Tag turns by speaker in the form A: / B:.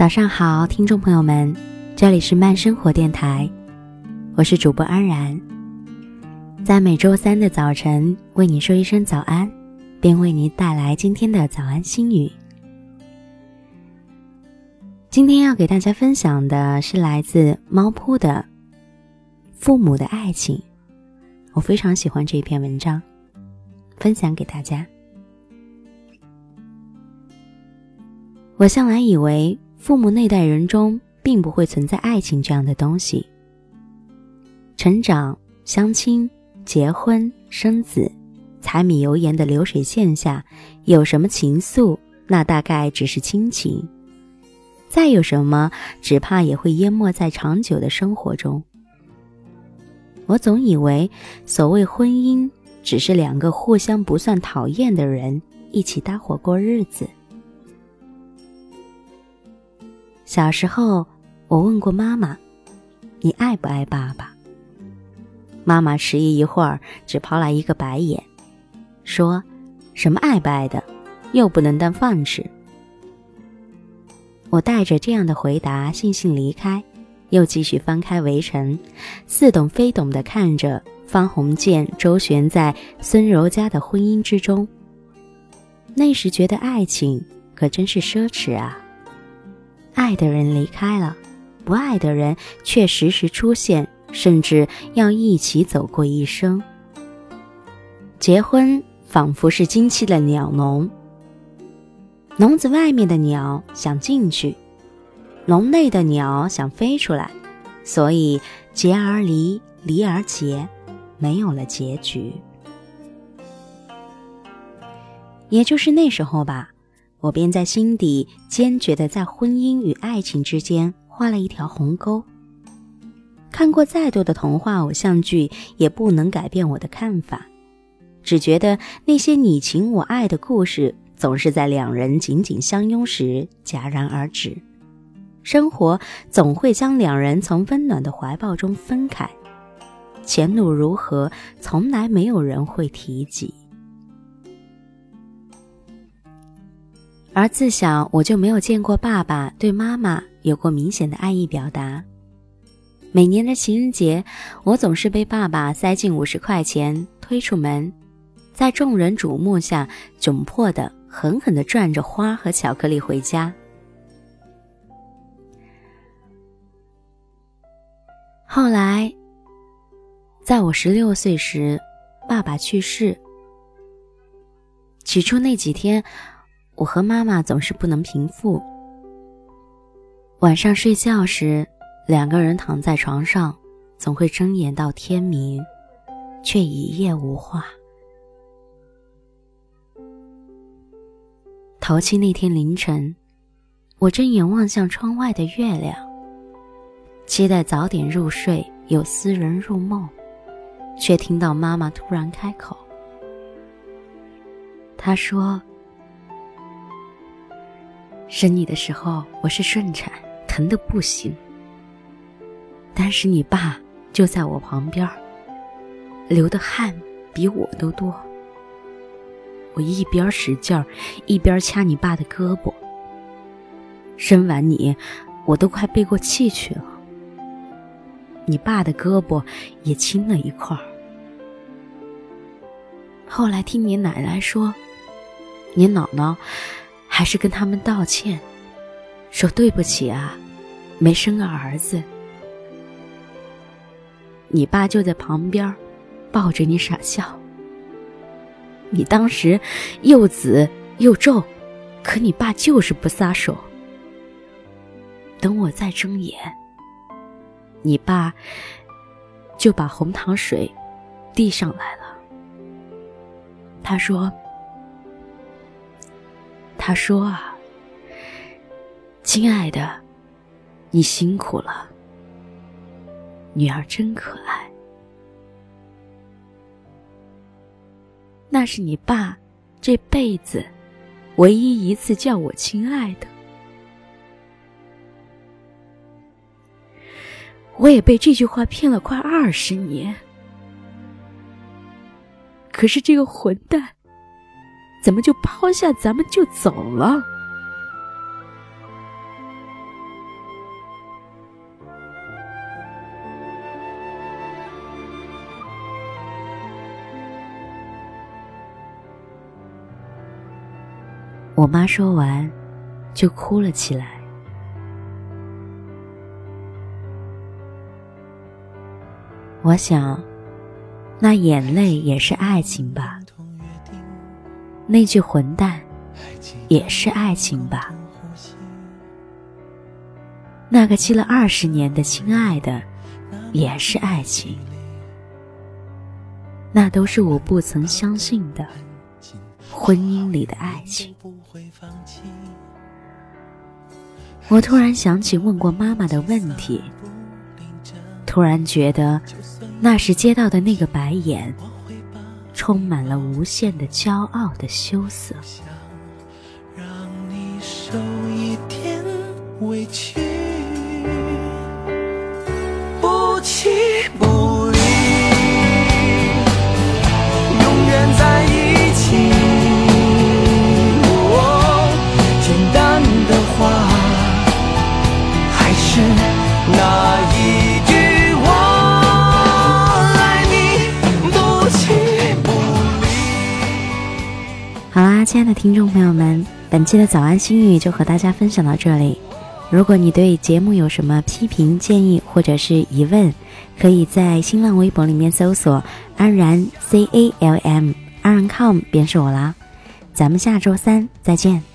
A: 早上好，听众朋友们，这里是慢生活电台，我是主播安然，在每周三的早晨为你说一声早安，并为你带来今天的早安心语。今天要给大家分享的是来自猫扑的《父母的爱情》，我非常喜欢这篇文章，分享给大家。我向来以为。父母那代人中并不会存在爱情这样的东西。成长、相亲、结婚、生子，柴米油盐的流水线下，有什么情愫，那大概只是亲情。再有什么，只怕也会淹没在长久的生活中。我总以为，所谓婚姻，只是两个互相不算讨厌的人一起搭伙过日子。小时候，我问过妈妈：“你爱不爱爸爸？”妈妈迟疑一会儿，只抛来一个白眼，说：“什么爱不爱的，又不能当饭吃。”我带着这样的回答悻悻离开，又继续翻开《围城》，似懂非懂地看着方鸿渐周旋在孙柔家的婚姻之中。那时觉得爱情可真是奢侈啊。爱的人离开了，不爱的人却时时出现，甚至要一起走过一生。结婚仿佛是金漆的鸟笼，笼子外面的鸟想进去，笼内的鸟想飞出来，所以结而离，离而结，没有了结局。也就是那时候吧。我便在心底坚决地在婚姻与爱情之间画了一条鸿沟。看过再多的童话偶像剧，也不能改变我的看法。只觉得那些你情我爱的故事，总是在两人紧紧相拥时戛然而止。生活总会将两人从温暖的怀抱中分开，前路如何，从来没有人会提及。而自小我就没有见过爸爸对妈妈有过明显的爱意表达。每年的情人节，我总是被爸爸塞进五十块钱，推出门，在众人瞩目下窘迫的狠狠的转着花和巧克力回家。后来，在我十六岁时，爸爸去世。起初那几天。我和妈妈总是不能平复。晚上睡觉时，两个人躺在床上，总会睁眼到天明，却一夜无话。头七那天凌晨，我睁眼望向窗外的月亮，期待早点入睡，有私人入梦，却听到妈妈突然开口，她说。生你的时候，我是顺产，疼的不行。当时你爸就在我旁边，流的汗比我都多。我一边使劲儿，一边掐你爸的胳膊。生完你，我都快背过气去了。你爸的胳膊也青了一块儿。后来听你奶奶说，你姥姥。还是跟他们道歉，说对不起啊，没生个儿子。你爸就在旁边，抱着你傻笑。你当时又紫又皱，可你爸就是不撒手。等我再睁眼，你爸就把红糖水递上来了。他说。他说：“啊，亲爱的，你辛苦了。女儿真可爱。那是你爸这辈子唯一一次叫我亲爱的。我也被这句话骗了快二十年。可是这个混蛋。”怎么就抛下咱们就走了？我妈说完就哭了起来。我想那眼泪也是爱情吧。那句混蛋，也是爱情吧？那个记了二十年的亲爱的，也是爱情。那都是我不曾相信的婚姻里的爱情。我突然想起问过妈妈的问题，突然觉得那时接到的那个白眼，充满了无限的骄傲的羞涩。不那，亲爱的听众朋友们，本期的早安心语就和大家分享到这里。如果你对节目有什么批评建议或者是疑问，可以在新浪微博里面搜索“安然 C A L M”，安然 com 便是我啦。咱们下周三再见。